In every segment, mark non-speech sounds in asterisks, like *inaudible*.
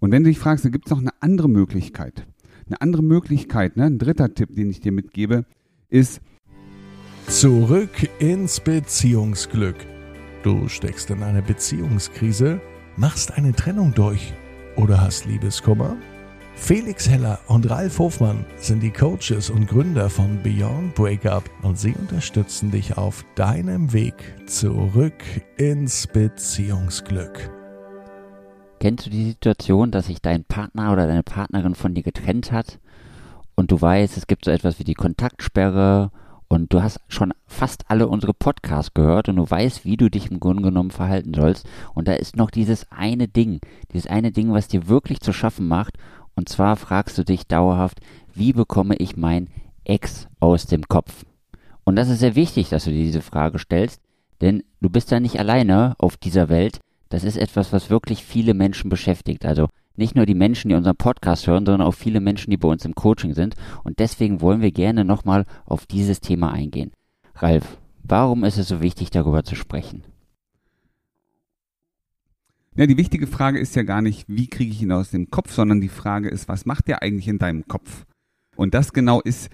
Und wenn du dich fragst, gibt es noch eine andere Möglichkeit? Eine andere Möglichkeit, ne? ein dritter Tipp, den ich dir mitgebe, ist Zurück ins Beziehungsglück. Du steckst in einer Beziehungskrise, machst eine Trennung durch oder hast Liebeskummer? Felix Heller und Ralf Hofmann sind die Coaches und Gründer von Beyond Breakup und sie unterstützen dich auf deinem Weg zurück ins Beziehungsglück. Kennst du die Situation, dass sich dein Partner oder deine Partnerin von dir getrennt hat und du weißt, es gibt so etwas wie die Kontaktsperre und du hast schon fast alle unsere Podcasts gehört und du weißt, wie du dich im Grunde genommen verhalten sollst? Und da ist noch dieses eine Ding, dieses eine Ding, was dir wirklich zu schaffen macht. Und zwar fragst du dich dauerhaft, wie bekomme ich mein Ex aus dem Kopf? Und das ist sehr wichtig, dass du dir diese Frage stellst, denn du bist da nicht alleine auf dieser Welt, das ist etwas, was wirklich viele Menschen beschäftigt. Also nicht nur die Menschen, die unseren Podcast hören, sondern auch viele Menschen, die bei uns im Coaching sind. Und deswegen wollen wir gerne nochmal auf dieses Thema eingehen. Ralf, warum ist es so wichtig, darüber zu sprechen? Ja, die wichtige Frage ist ja gar nicht, wie kriege ich ihn aus dem Kopf, sondern die Frage ist, was macht der eigentlich in deinem Kopf? Und das genau ist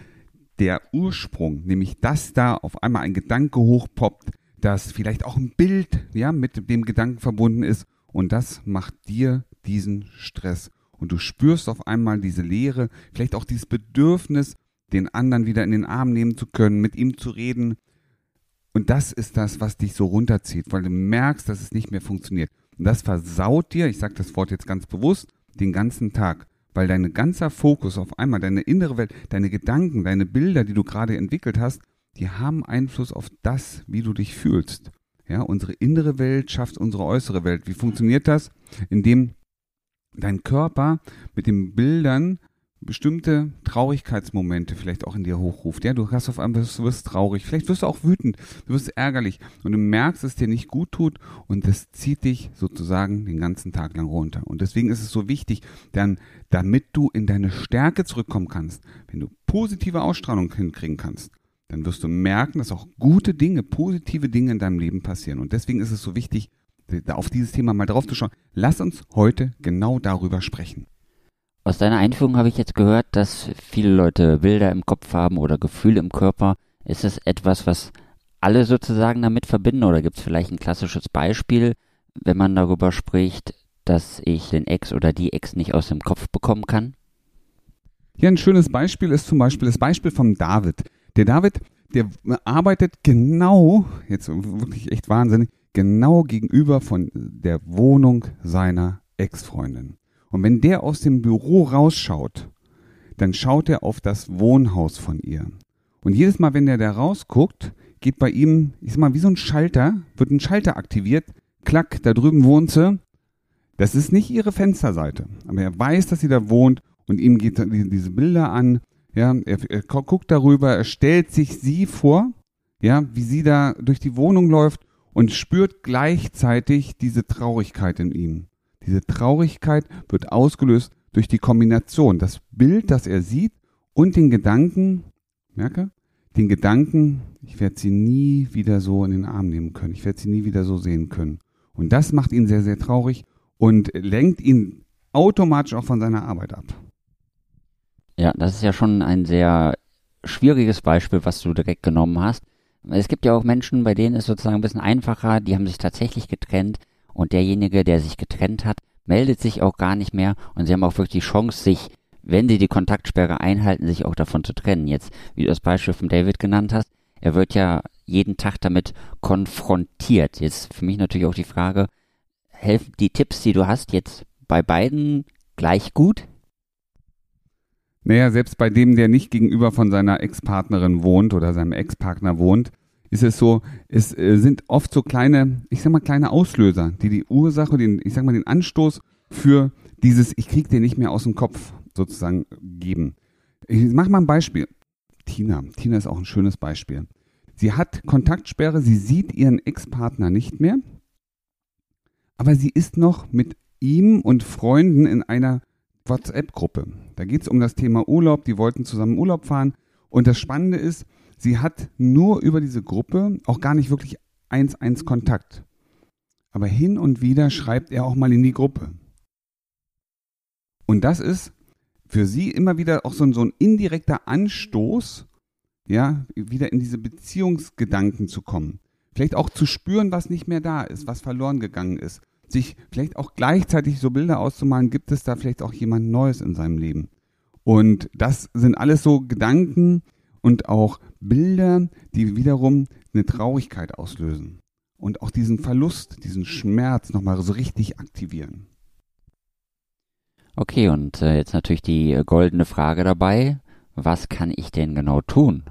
der Ursprung, nämlich dass da auf einmal ein Gedanke hochpoppt, dass vielleicht auch ein Bild ja, mit dem Gedanken verbunden ist und das macht dir diesen Stress. Und du spürst auf einmal diese Leere, vielleicht auch dieses Bedürfnis, den anderen wieder in den Arm nehmen zu können, mit ihm zu reden. Und das ist das, was dich so runterzieht, weil du merkst, dass es nicht mehr funktioniert. Und das versaut dir, ich sage das Wort jetzt ganz bewusst, den ganzen Tag, weil dein ganzer Fokus auf einmal, deine innere Welt, deine Gedanken, deine Bilder, die du gerade entwickelt hast, die haben Einfluss auf das, wie du dich fühlst. Ja, unsere innere Welt schafft unsere äußere Welt. Wie funktioniert das? Indem dein Körper mit den Bildern bestimmte Traurigkeitsmomente vielleicht auch in dir hochruft. Ja, du hast auf einmal, du wirst traurig, vielleicht wirst du auch wütend, du wirst ärgerlich und du merkst, dass es dir nicht gut tut und das zieht dich sozusagen den ganzen Tag lang runter. Und deswegen ist es so wichtig, dann, damit du in deine Stärke zurückkommen kannst, wenn du positive Ausstrahlung hinkriegen kannst, dann wirst du merken, dass auch gute Dinge, positive Dinge in deinem Leben passieren. Und deswegen ist es so wichtig, auf dieses Thema mal drauf zu schauen. Lass uns heute genau darüber sprechen. Aus deiner Einführung habe ich jetzt gehört, dass viele Leute Bilder im Kopf haben oder Gefühle im Körper. Ist es etwas, was alle sozusagen damit verbinden oder gibt es vielleicht ein klassisches Beispiel, wenn man darüber spricht, dass ich den Ex oder die Ex nicht aus dem Kopf bekommen kann? Ja, ein schönes Beispiel ist zum Beispiel das Beispiel von David. Der David, der arbeitet genau, jetzt wirklich echt wahnsinnig, genau gegenüber von der Wohnung seiner Ex-Freundin. Und wenn der aus dem Büro rausschaut, dann schaut er auf das Wohnhaus von ihr. Und jedes Mal, wenn er da rausguckt, geht bei ihm, ich sag mal, wie so ein Schalter, wird ein Schalter aktiviert, klack, da drüben wohnt sie. Das ist nicht ihre Fensterseite, aber er weiß, dass sie da wohnt und ihm geht diese Bilder an ja, er, er guckt darüber, er stellt sich sie vor, ja, wie sie da durch die Wohnung läuft und spürt gleichzeitig diese Traurigkeit in ihm. Diese Traurigkeit wird ausgelöst durch die Kombination, das Bild, das er sieht und den Gedanken, merke, den Gedanken, ich werde sie nie wieder so in den Arm nehmen können, ich werde sie nie wieder so sehen können. Und das macht ihn sehr, sehr traurig und lenkt ihn automatisch auch von seiner Arbeit ab. Ja, das ist ja schon ein sehr schwieriges Beispiel, was du direkt genommen hast. Es gibt ja auch Menschen, bei denen ist sozusagen ein bisschen einfacher, die haben sich tatsächlich getrennt und derjenige, der sich getrennt hat, meldet sich auch gar nicht mehr und sie haben auch wirklich die Chance, sich, wenn sie die Kontaktsperre einhalten, sich auch davon zu trennen. Jetzt, wie du das Beispiel von David genannt hast, er wird ja jeden Tag damit konfrontiert. Jetzt für mich natürlich auch die Frage, helfen die Tipps, die du hast, jetzt bei beiden gleich gut? Naja, selbst bei dem, der nicht gegenüber von seiner Ex-Partnerin wohnt oder seinem Ex-Partner wohnt, ist es so, es äh, sind oft so kleine, ich sag mal kleine Auslöser, die die Ursache, den, ich sag mal den Anstoß für dieses, ich krieg den nicht mehr aus dem Kopf sozusagen geben. Ich mach mal ein Beispiel. Tina. Tina ist auch ein schönes Beispiel. Sie hat Kontaktsperre, sie sieht ihren Ex-Partner nicht mehr, aber sie ist noch mit ihm und Freunden in einer WhatsApp-Gruppe. Da geht es um das Thema Urlaub. Die wollten zusammen Urlaub fahren. Und das Spannende ist, sie hat nur über diese Gruppe auch gar nicht wirklich eins eins Kontakt. Aber hin und wieder schreibt er auch mal in die Gruppe. Und das ist für sie immer wieder auch so ein, so ein indirekter Anstoß, ja, wieder in diese Beziehungsgedanken zu kommen. Vielleicht auch zu spüren, was nicht mehr da ist, was verloren gegangen ist. Sich vielleicht auch gleichzeitig so Bilder auszumalen, gibt es da vielleicht auch jemand Neues in seinem Leben. Und das sind alles so Gedanken und auch Bilder, die wiederum eine Traurigkeit auslösen. Und auch diesen Verlust, diesen Schmerz nochmal so richtig aktivieren. Okay, und äh, jetzt natürlich die äh, goldene Frage dabei. Was kann ich denn genau tun?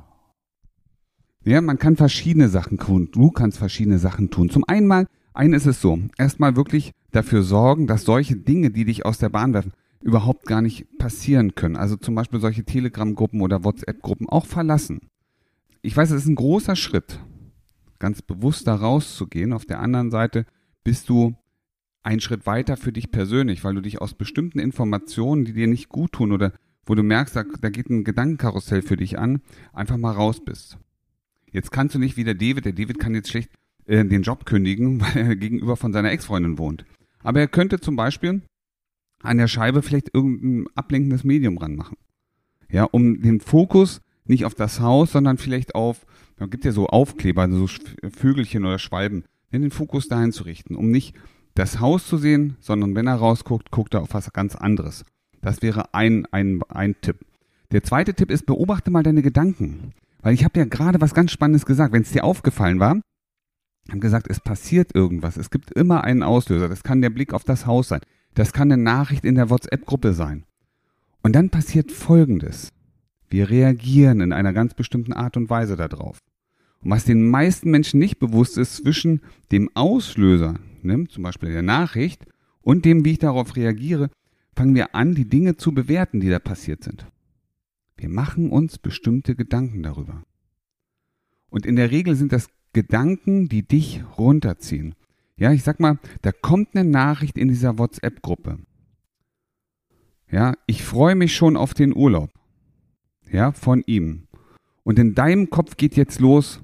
Ja, man kann verschiedene Sachen tun. Du kannst verschiedene Sachen tun. Zum einen mal, einen ist es so, erstmal wirklich dafür sorgen, dass solche Dinge, die dich aus der Bahn werfen, überhaupt gar nicht passieren können. Also zum Beispiel solche Telegram-Gruppen oder WhatsApp-Gruppen auch verlassen. Ich weiß, es ist ein großer Schritt, ganz bewusst da rauszugehen. Auf der anderen Seite bist du einen Schritt weiter für dich persönlich, weil du dich aus bestimmten Informationen, die dir nicht gut tun oder wo du merkst, da, da geht ein Gedankenkarussell für dich an, einfach mal raus bist. Jetzt kannst du nicht wie der David, der David kann jetzt schlecht äh, den Job kündigen, *laughs* weil er gegenüber von seiner Ex-Freundin wohnt. Aber er könnte zum Beispiel an der Scheibe vielleicht irgendein ablenkendes Medium ranmachen. Ja, um den Fokus nicht auf das Haus, sondern vielleicht auf, man gibt ja so Aufkleber, so Vögelchen oder Schwalben, den Fokus dahin zu richten, um nicht das Haus zu sehen, sondern wenn er rausguckt, guckt er auf was ganz anderes. Das wäre ein, ein, ein Tipp. Der zweite Tipp ist, beobachte mal deine Gedanken. Weil ich habe ja gerade was ganz Spannendes gesagt. Wenn es dir aufgefallen war, haben gesagt, es passiert irgendwas. Es gibt immer einen Auslöser. Das kann der Blick auf das Haus sein. Das kann eine Nachricht in der WhatsApp-Gruppe sein. Und dann passiert Folgendes. Wir reagieren in einer ganz bestimmten Art und Weise darauf. Und was den meisten Menschen nicht bewusst ist, zwischen dem Auslöser, ne, zum Beispiel der Nachricht, und dem, wie ich darauf reagiere, fangen wir an, die Dinge zu bewerten, die da passiert sind. Wir machen uns bestimmte Gedanken darüber. Und in der Regel sind das Gedanken, die dich runterziehen. Ja, ich sag mal, da kommt eine Nachricht in dieser WhatsApp-Gruppe. Ja, ich freue mich schon auf den Urlaub. Ja, von ihm. Und in deinem Kopf geht jetzt los,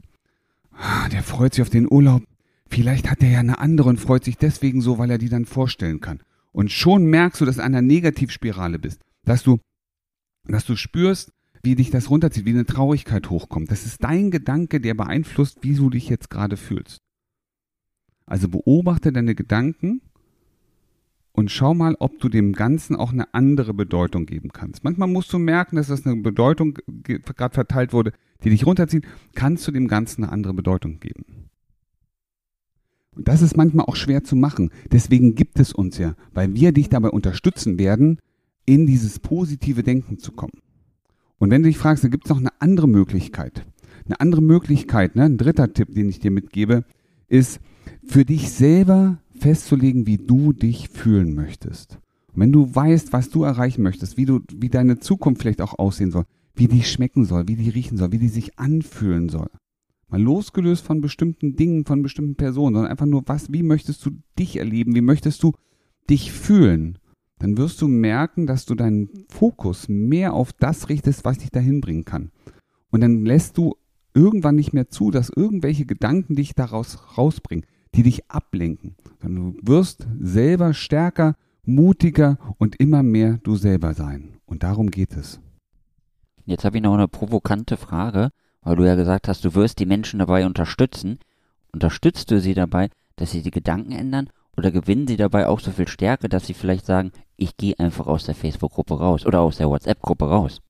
ah, der freut sich auf den Urlaub. Vielleicht hat er ja eine andere und freut sich deswegen so, weil er die dann vorstellen kann. Und schon merkst du, dass du in einer Negativspirale bist, dass du, dass du spürst, wie dich das runterzieht, wie eine Traurigkeit hochkommt. Das ist dein Gedanke, der beeinflusst, wie du dich jetzt gerade fühlst. Also beobachte deine Gedanken und schau mal, ob du dem Ganzen auch eine andere Bedeutung geben kannst. Manchmal musst du merken, dass das eine Bedeutung gerade verteilt wurde, die dich runterzieht. Kannst du dem Ganzen eine andere Bedeutung geben. Und das ist manchmal auch schwer zu machen. Deswegen gibt es uns ja, weil wir dich dabei unterstützen werden, in dieses positive Denken zu kommen. Und wenn du dich fragst, gibt es noch eine andere Möglichkeit. Eine andere Möglichkeit, ne? ein dritter Tipp, den ich dir mitgebe, ist, für dich selber festzulegen, wie du dich fühlen möchtest. Und wenn du weißt, was du erreichen möchtest, wie du, wie deine Zukunft vielleicht auch aussehen soll, wie die schmecken soll, wie die riechen soll, wie die sich anfühlen soll. Mal losgelöst von bestimmten Dingen, von bestimmten Personen, sondern einfach nur, was, wie möchtest du dich erleben, wie möchtest du dich fühlen? Dann wirst du merken, dass du deinen Fokus mehr auf das richtest, was dich dahin bringen kann. Und dann lässt du irgendwann nicht mehr zu, dass irgendwelche Gedanken dich daraus rausbringen, die dich ablenken. Sondern du wirst selber stärker, mutiger und immer mehr du selber sein. Und darum geht es. Jetzt habe ich noch eine provokante Frage, weil du ja gesagt hast, du wirst die Menschen dabei unterstützen. Unterstützt du sie dabei, dass sie die Gedanken ändern oder gewinnen sie dabei auch so viel Stärke, dass sie vielleicht sagen, ich gehe einfach aus der Facebook-Gruppe raus oder aus der WhatsApp-Gruppe raus?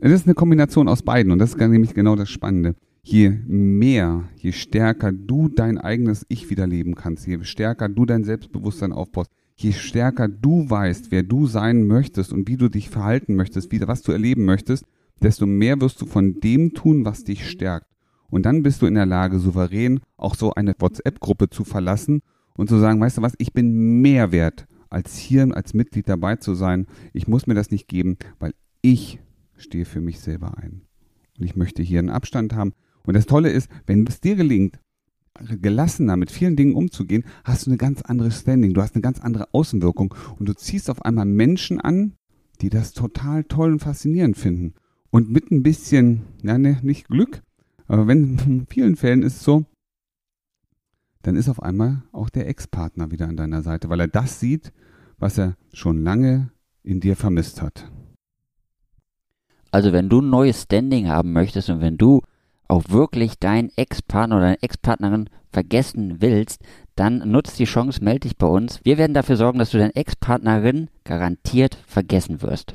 Es ist eine Kombination aus beiden und das ist nämlich genau das Spannende. Je mehr, je stärker du dein eigenes Ich wieder leben kannst, je stärker du dein Selbstbewusstsein aufbaust, je stärker du weißt, wer du sein möchtest und wie du dich verhalten möchtest, wie, was du erleben möchtest, desto mehr wirst du von dem tun, was dich stärkt. Und dann bist du in der Lage, souverän auch so eine WhatsApp-Gruppe zu verlassen und zu sagen, weißt du was, ich bin mehr wert, als hier als Mitglied dabei zu sein. Ich muss mir das nicht geben, weil ich stehe für mich selber ein. Und ich möchte hier einen Abstand haben. Und das Tolle ist, wenn es dir gelingt, gelassener mit vielen Dingen umzugehen, hast du eine ganz andere Standing, du hast eine ganz andere Außenwirkung und du ziehst auf einmal Menschen an, die das total toll und faszinierend finden. Und mit ein bisschen, ja, ne, nicht Glück, aber wenn *laughs* in vielen Fällen ist es so, dann ist auf einmal auch der Ex-Partner wieder an deiner Seite, weil er das sieht, was er schon lange in dir vermisst hat. Also wenn du ein neues Standing haben möchtest und wenn du auch wirklich deinen Ex-Partner oder deine Ex-Partnerin vergessen willst, dann nutzt die Chance, melde dich bei uns. Wir werden dafür sorgen, dass du deine Ex-Partnerin garantiert vergessen wirst.